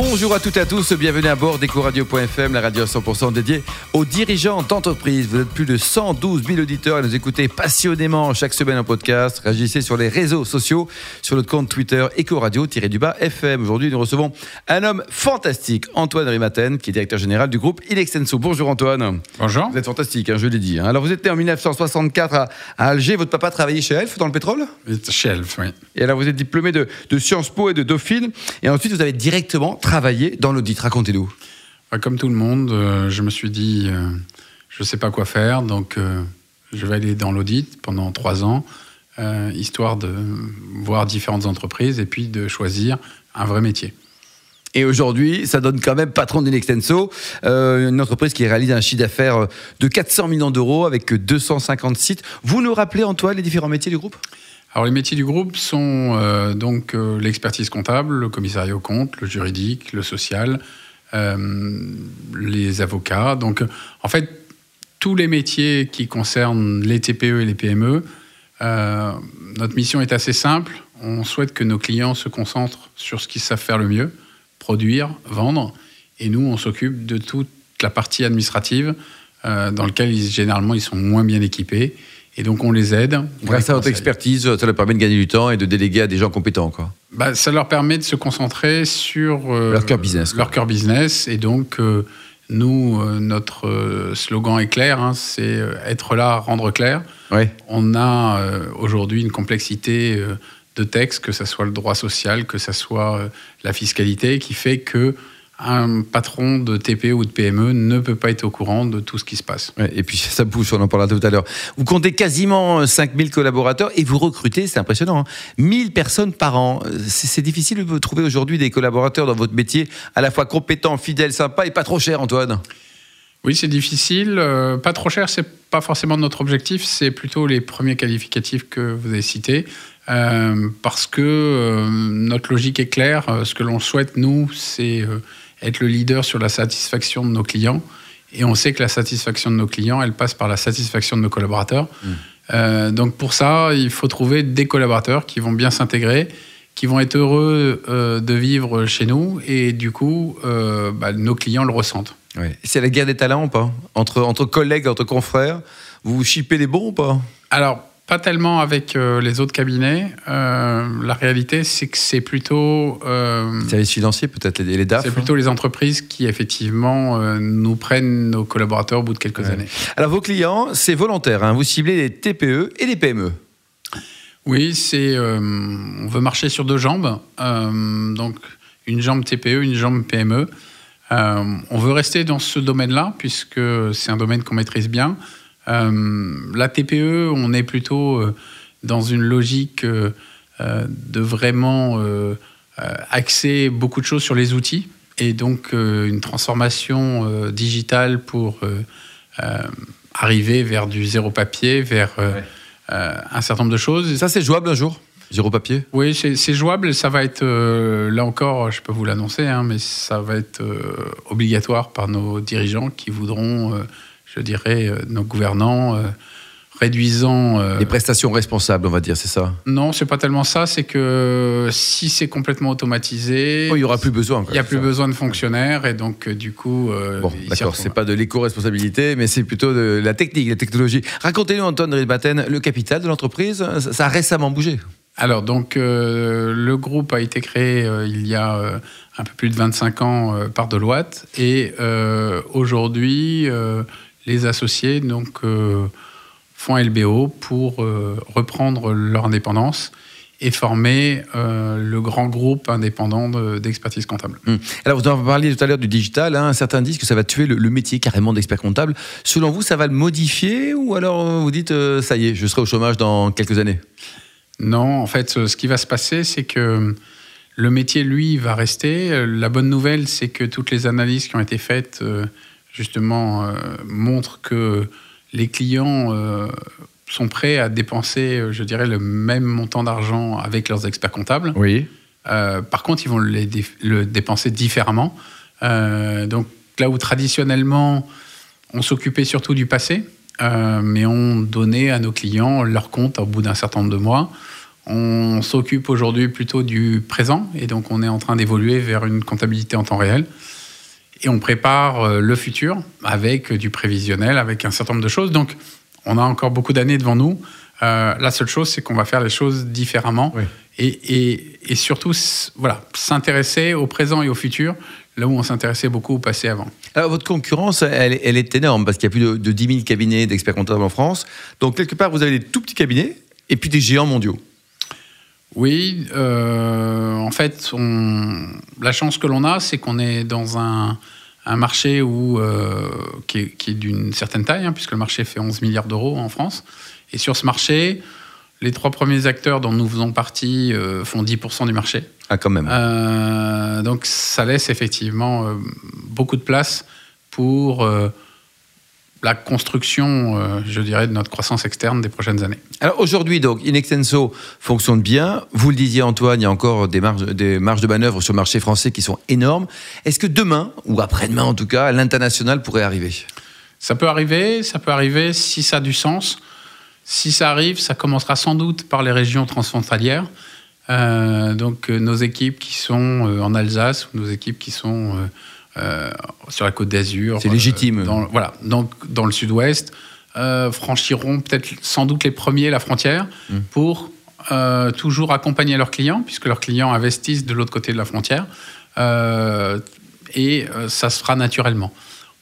Bonjour à toutes et à tous, bienvenue à bord d'EcoRadio.fm, la radio 100% dédiée aux dirigeants d'entreprise. Vous êtes plus de 112 000 auditeurs et nous écoutez passionnément chaque semaine en podcast. Réagissez sur les réseaux sociaux, sur notre compte Twitter EcoRadio-du-bas FM. Aujourd'hui, nous recevons un homme fantastique, Antoine Rimaten, qui est directeur général du groupe Ilexenso. Bonjour Antoine. Bonjour. Vous êtes fantastique, hein, je l'ai dit. hein. Alors vous êtes né en 1964 à, à Alger. Votre papa travaillait chez Elf dans le pétrole? Chez Elf, oui. Et alors vous êtes diplômé de, de Sciences Po et de Dauphine. Et ensuite vous avez directement travaillé dans l'audit. Racontez-nous. Bah, Comme tout le monde, euh, je me suis dit, euh, je ne sais pas quoi faire, donc euh, je vais aller dans l'audit pendant trois ans, histoire de voir différentes entreprises et puis de choisir un vrai métier. Et aujourd'hui, ça donne quand même patron d'Inextenso, euh, une entreprise qui réalise un chiffre d'affaires de 400 millions d'euros avec 250 sites. Vous nous rappelez, Antoine, les différents métiers du groupe? Alors les métiers du groupe sont euh, donc euh, l'expertise comptable, le commissariat au compte, le juridique, le social, euh, les avocats. Donc en fait, tous les métiers qui concernent les TPE et les PME, notre mission est assez simple. On souhaite que nos clients se concentrent sur ce qu'ils savent faire le mieux, produire, vendre, et nous, on s'occupe de toute la partie administrative dans laquelle ils, généralement ils sont moins bien équipés. Et donc on les aide. on Grâce les à votre expertise, ça leur permet de gagner du temps et de déléguer à des gens compétents. Quoi. Bah, ça leur permet de se concentrer sur euh, Leur cœur business. Leur cœur business. Et donc, euh, nous, euh, notre slogan est clair, hein, c'est être là, rendre clair. Ouais. On a aujourd'hui une complexité de textes, que ce soit le droit social, que ce soit la fiscalité, qui fait que un patron de TPE ou de PME ne peut pas être au courant de tout ce qui se passe. Ouais, Et puis ça bouge, on en parlera tout à l'heure. Vous comptez quasiment 5000 collaborateurs et vous recrutez, c'est impressionnant, hein, 1000 personnes par an. C'est c'est difficile de trouver aujourd'hui des collaborateurs dans votre métier à la fois compétents, fidèles, sympas et pas trop chers, Antoine. Oui, c'est difficile. euh, pas trop cher, c'est pas forcément notre objectif. C'est plutôt les premiers qualificatifs que vous avez cités. Euh, parce que euh, notre logique est claire. Euh, ce que l'on souhaite, nous, c'est euh, être le leader sur la satisfaction de nos clients. Et on sait que la satisfaction de nos clients, elle passe par la satisfaction de nos collaborateurs. Euh, donc pour ça, il faut trouver des collaborateurs qui vont bien s'intégrer, qui vont être heureux euh, de vivre chez nous. Et du coup, euh, bah, nos clients le ressentent. C'est la guerre des talents ou pas? Entre, entre collègues, entre confrères Vous vous chipez les bons ou pas? Alors, pas tellement avec euh, les autres cabinets. Euh, la réalité, c'est que c'est plutôt, euh, Services financiers, peut-être, les, les DAF c'est plutôt les entreprises qui, effectivement, nous prennent nos collaborateurs au bout de quelques Ouais. années. Alors vos clients, c'est volontaire, hein. vous ciblez les TPE et les PME. Oui, c'est, on veut marcher sur deux jambes. Donc, une jambe TPE, une jambe PME. On veut rester dans ce domaine-là, puisque c'est un domaine qu'on maîtrise bien. Euh, la TPE, on est plutôt euh, dans une logique euh, de vraiment axer beaucoup de choses sur les outils et donc une transformation digitale pour arriver vers du zéro papier, vers Ouais. un certain nombre de choses. Ça, c'est jouable un jour Zéro papier? Oui, c'est c'est jouable. Ça va être, euh, là encore, je peux vous l'annoncer, hein, mais ça va être euh, obligatoire par nos dirigeants qui voudront, euh, je dirais, euh, nos gouvernants, euh, réduisant. euh, Les prestations responsables, on va dire, c'est ça? Non, c'est pas tellement ça. C'est que si c'est complètement automatisé, Oh, Il n'y aura plus besoin. il n'y a plus ça. besoin de fonctionnaires et donc, du coup. euh, Bon, d'accord, c'est pas de l'éco-responsabilité, mais c'est plutôt de la technique, la technologie. Racontez-nous, Antoine Ridbaten, le capital de l'entreprise, ça, a récemment bougé. Alors, donc, euh, le groupe a été créé il y a un peu plus de 25 ans par Deloitte. Et aujourd'hui, les associés donc, euh, font LBO pour euh, reprendre leur indépendance et former euh, le grand groupe indépendant de- d'expertise comptable. Hum. Alors, vous en parliez tout à l'heure du digital. hein. Certains disent que ça va tuer le, le métier carrément d'expert comptable. Selon vous, ça va le modifier ou alors vous dites, euh, ça y est, je serai au chômage dans quelques années? Non, en fait, ce qui va se passer, c'est que le métier, lui, va rester. La bonne nouvelle, c'est que toutes les analyses qui ont été faites, euh, justement, euh, montrent que les clients euh, sont prêts à dépenser, euh, je dirais, le même montant d'argent avec leurs experts comptables. Oui. Euh, par contre, ils vont les le dépenser différemment. Euh, donc là où traditionnellement, on s'occupait surtout du passé, mais on donnait à nos clients leur compte au bout d'un certain nombre de mois. On s'occupe aujourd'hui plutôt du présent et donc on est en train d'évoluer vers une comptabilité en temps réel. Et on prépare le futur avec du prévisionnel, avec un certain nombre de choses. Donc on a encore beaucoup d'années devant nous. la seule chose, c'est qu'on va faire les choses différemment et, et, surtout voilà, s'intéresser au présent et au futur, là où on s'intéressait beaucoup au passé avant. Alors votre concurrence, elle, elle est énorme parce qu'il y a plus de, de 10 000 cabinets d'experts comptables en France. Donc quelque part, vous avez des tout petits cabinets et puis des géants mondiaux. Oui, euh, en fait, on, la chance que l'on a, c'est qu'on est dans un, un marché où, euh, qui est, est d'une certaine taille, hein, puisque le marché fait 11 milliards d'euros en France. Et sur ce marché, les trois premiers acteurs dont nous faisons partie euh, font 10% du marché. Ah, quand même. Euh, donc, ça laisse effectivement beaucoup de place pour la construction, je dirais, de notre croissance externe des prochaines années. Alors aujourd'hui, donc, Inextenso fonctionne bien. Vous le disiez, Antoine, il y a encore des marges, des marges de manœuvre sur le marché français qui sont énormes. Est-ce que demain, ou après-demain en tout cas, l'international pourrait arriver? Ça peut arriver, ça peut arriver si ça a du sens. Si ça arrive, ça commencera sans doute par les régions transfrontalières. Euh, donc euh, nos équipes qui sont euh, en Alsace ou nos équipes qui sont sur la côte d'Azur. C'est légitime. Dans, voilà, donc dans le sud-ouest, franchiront peut-être sans doute les premiers la frontière mmh. pour toujours accompagner leurs clients, puisque leurs clients investissent de l'autre côté de la frontière. et ça se fera naturellement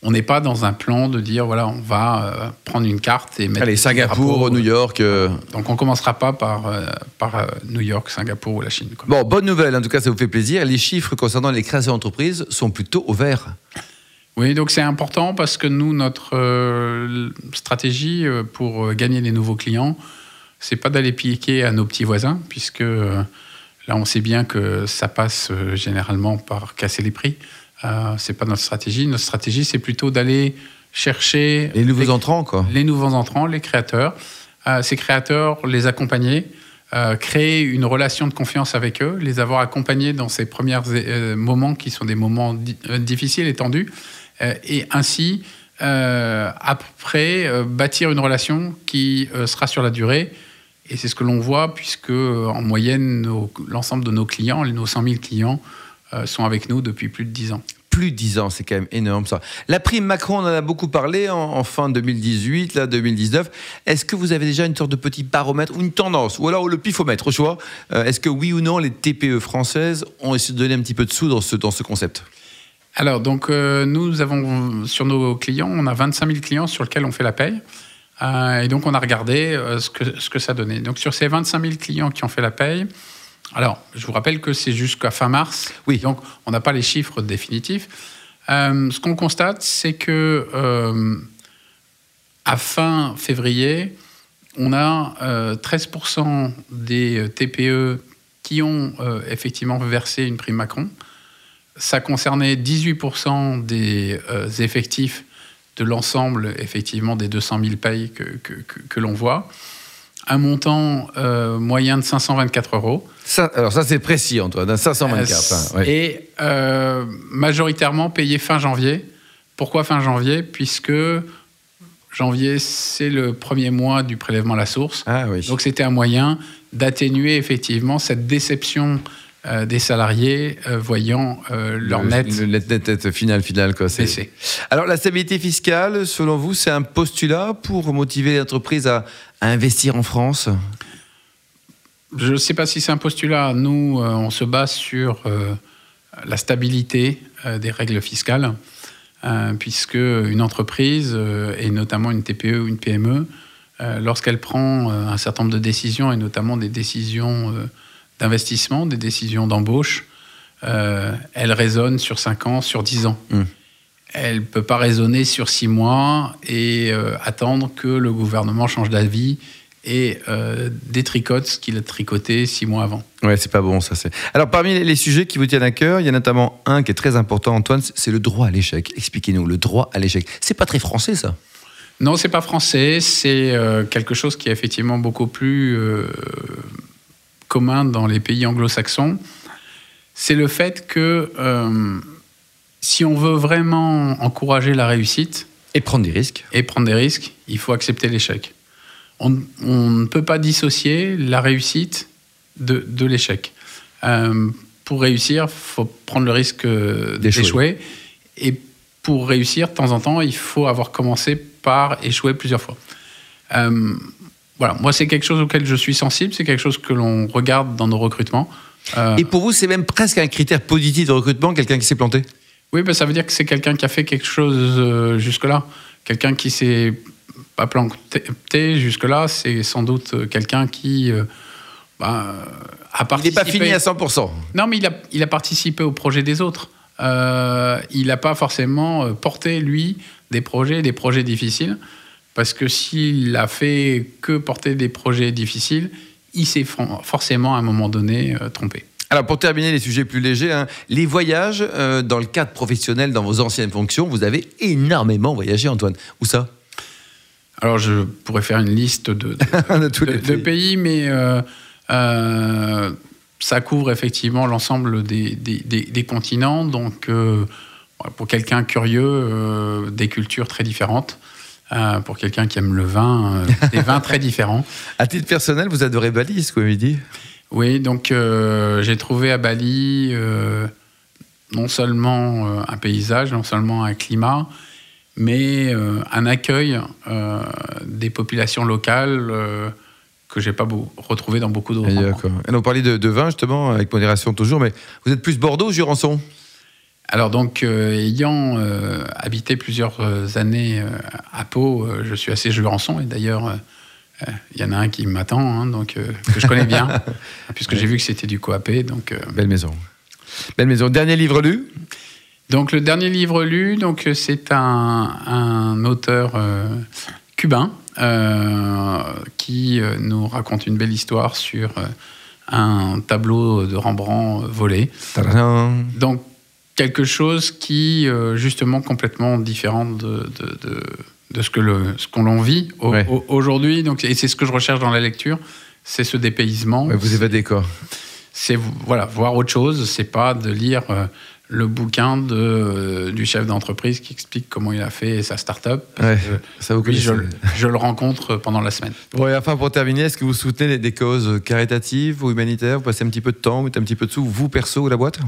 on n'est pas dans un plan de dire voilà, on va euh, prendre une carte et mettre. Allez, Singapour, New York. Euh. Donc on commencera pas par, euh, par New York, Singapour ou la Chine. Bon, bonne nouvelle, en tout cas, ça vous fait plaisir. Les chiffres concernant les créations d'entreprises sont plutôt au vert. Oui, donc c'est important parce que nous, notre stratégie pour gagner des nouveaux clients, c'est pas d'aller piquer à nos petits voisins, puisque là, on sait bien que ça passe généralement par casser les prix. Euh, c'est pas notre stratégie. Notre stratégie, c'est plutôt d'aller chercher les nouveaux entrants, quoi. Les nouveaux entrants, les créateurs. Euh, ces créateurs, les accompagner, euh, créer une relation de confiance avec eux, les avoir accompagnés dans ces premiers moments qui sont des moments difficiles et tendus, et ainsi après bâtir une relation qui sera sur la durée. Et c'est ce que l'on voit puisque en moyenne l'ensemble de nos clients, nos 100 000 clients, euh, sont avec nous depuis plus de 10 ans plus de 10 ans, c'est quand même énorme ça. La prime Macron, on en a beaucoup parlé en, fin 2018, là 2019. Est-ce que vous avez déjà une sorte de petit baromètre ou une tendance, ou alors le pifomètre au choix euh, Est-ce que oui ou non les TPE françaises ont essayé de donner un petit peu de sous dans ce, dans ce concept? Alors donc euh, nous avons sur nos clients, on a 25 000 clients sur lesquels on fait la paye. et donc on a regardé ce, que, ce que ça donnait. Donc sur ces 25 000 clients qui ont fait la paye, alors, je vous rappelle que c'est jusqu'à fin mars. Oui. Donc, on n'a pas les chiffres définitifs. Euh, ce qu'on constate, c'est que euh, à fin février, on a 13% euh, des TPE qui ont effectivement versé une prime Macron. Ça concernait 18% des effectifs de l'ensemble, effectivement, des 200 000 payes que, que l'on voit un montant euh, moyen de 524 euros. Ça, alors ça c'est précis Antoine, 524. Hein, et euh, majoritairement payé fin janvier. Pourquoi fin janvier? Puisque janvier c'est le premier mois du prélèvement à la source. Ah, oui. Donc c'était un moyen d'atténuer effectivement cette déception des salariés voyant leur net. Le net, net, final, final. Quoi, c'est... Alors, la stabilité fiscale, selon vous, c'est un postulat pour motiver les entreprises à, à investir en France? Je ne sais pas si c'est un postulat. Nous, euh, on se base sur euh, la stabilité euh, des règles fiscales, puisque une entreprise, et notamment une TPE ou une PME, lorsqu'elle prend un certain nombre de décisions, et notamment des décisions d'investissement, des décisions d'embauche, elle raisonne sur 5 ans, sur 10 ans. Mmh elle ne peut pas raisonner sur six mois et euh, attendre que le gouvernement change d'avis et euh, détricote ce qu'il a tricoté six mois avant. Ouais, c'est pas bon ça. C'est. Alors parmi les sujets qui vous tiennent à cœur, il y a notamment un qui est très important, Antoine, c'est le droit à l'échec. Expliquez-nous le droit à l'échec. C'est pas très français ça. Non, c'est pas français. C'est euh, quelque chose qui est effectivement beaucoup plus commun dans les pays anglo-saxons. C'est le fait que si on veut vraiment encourager la réussite, Et prendre des risques. Et prendre des risques, il faut accepter l'échec. On, ne peut pas dissocier la réussite de, de l'échec. Euh, pour réussir, il faut prendre le risque d'échouer. Et pour réussir, de temps en temps, il faut avoir commencé par échouer plusieurs fois. Euh, voilà, moi, c'est quelque chose auquel je suis sensible, c'est quelque chose que l'on regarde dans nos recrutements. Euh, Et pour vous, c'est même presque un critère positif de recrutement, quelqu'un qui s'est planté? Oui, ben, ça veut dire que c'est quelqu'un qui a fait quelque chose euh, jusque-là. Quelqu'un qui s'est pas planté jusque-là, c'est sans doute quelqu'un qui ben, a participé. Il n'est pas fini à 100%. Non, mais il a, il a participé au projet des autres. Euh, il n'a pas forcément porté, lui, des projets, des projets difficiles. Parce que s'il a fait que porter des projets difficiles, il s'est forcément à un moment donné euh, trompé. Alors pour terminer les sujets plus légers, hein, les voyages euh, dans le cadre professionnel, dans vos anciennes fonctions, vous avez énormément voyagé Antoine. Où ça? Alors je pourrais faire une liste de, tous les pays. mais euh, ça couvre effectivement l'ensemble des, des, continents. Donc pour quelqu'un curieux, des cultures très différentes. Euh, pour quelqu'un qui aime le vin, euh, des vins très différents. À titre personnel, vous adorez Bali, ce que vous dit? Oui, donc euh, j'ai trouvé à Bali non seulement un paysage, non seulement un climat, mais un accueil des populations locales que j'ai pas retrouvé dans beaucoup d'autres endroits. Et on parlait de, de, vin justement, avec modération toujours, mais vous êtes plus Bordeaux ou Jurançon? Alors donc, euh, ayant euh, habité plusieurs euh, années à Pau, je suis assez jurançon et d'ailleurs, il y en a un qui m'attend, hein, donc que je connais bien, puisque j'ai vu que c'était du coapé. Donc belle maison. Belle maison. Dernier livre lu? Donc le dernier livre lu, donc c'est un, un, auteur cubain qui nous raconte une belle histoire sur un tableau de Rembrandt volé. Donc quelque chose qui, euh, justement, complètement différent de, de, de, ce que le, ce qu'on l'en vit aujourd'hui. Donc, et c'est ce que je recherche dans la lecture, c'est ce dépaysement. vous évadez quoi? C'est voilà, voir autre chose. C'est pas de lire euh, le bouquin de, euh, du chef d'entreprise qui explique comment il a fait sa start-up. ça vous je, je, le rencontre pendant la semaine. Bon, enfin, pour terminer, est-ce que vous soutenez des, causes caritatives ou humanitaires? Vous passez un petit peu de temps, vous mettez un petit peu de sous, vous perso ou la boîte?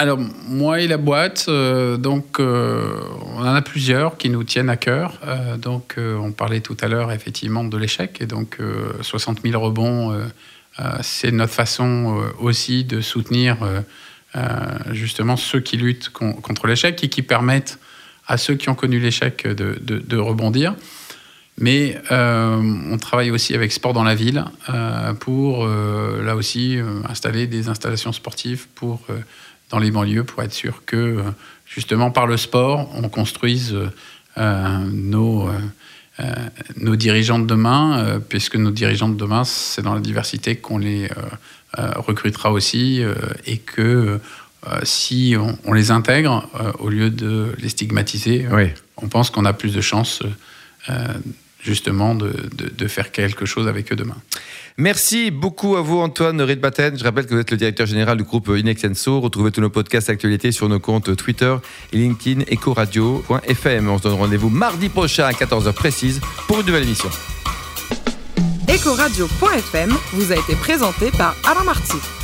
Alors, moi et la boîte, euh, donc, euh, on en a plusieurs qui nous tiennent à cœur. Euh, donc, on parlait tout à l'heure effectivement de l'échec. Et donc, 60 000 rebonds, c'est notre façon aussi de soutenir justement ceux qui luttent contre l'échec et qui permettent à ceux qui ont connu l'échec de, de, rebondir. Mais on travaille aussi avec Sport dans la ville pour, là aussi, installer des installations sportives pour dans les banlieues pour être sûr que, justement, par le sport, on construise euh, nos, euh, nos dirigeants de demain, puisque nos dirigeants de demain, c'est dans la diversité qu'on les euh, recrutera aussi, et que si on, les intègre, au lieu de les stigmatiser, on pense qu'on a plus de chances justement de, de, faire quelque chose avec eux demain. Merci beaucoup à vous Antoine Redbatten. Je rappelle que vous êtes le directeur général du groupe Inexenso. Retrouvez tous nos podcasts actualités sur nos comptes Twitter et LinkedIn ecoradio.fm. On se donne rendez-vous mardi prochain à 14h précise pour une nouvelle émission. Ecoradio.fm vous a été présenté par Alain Marty.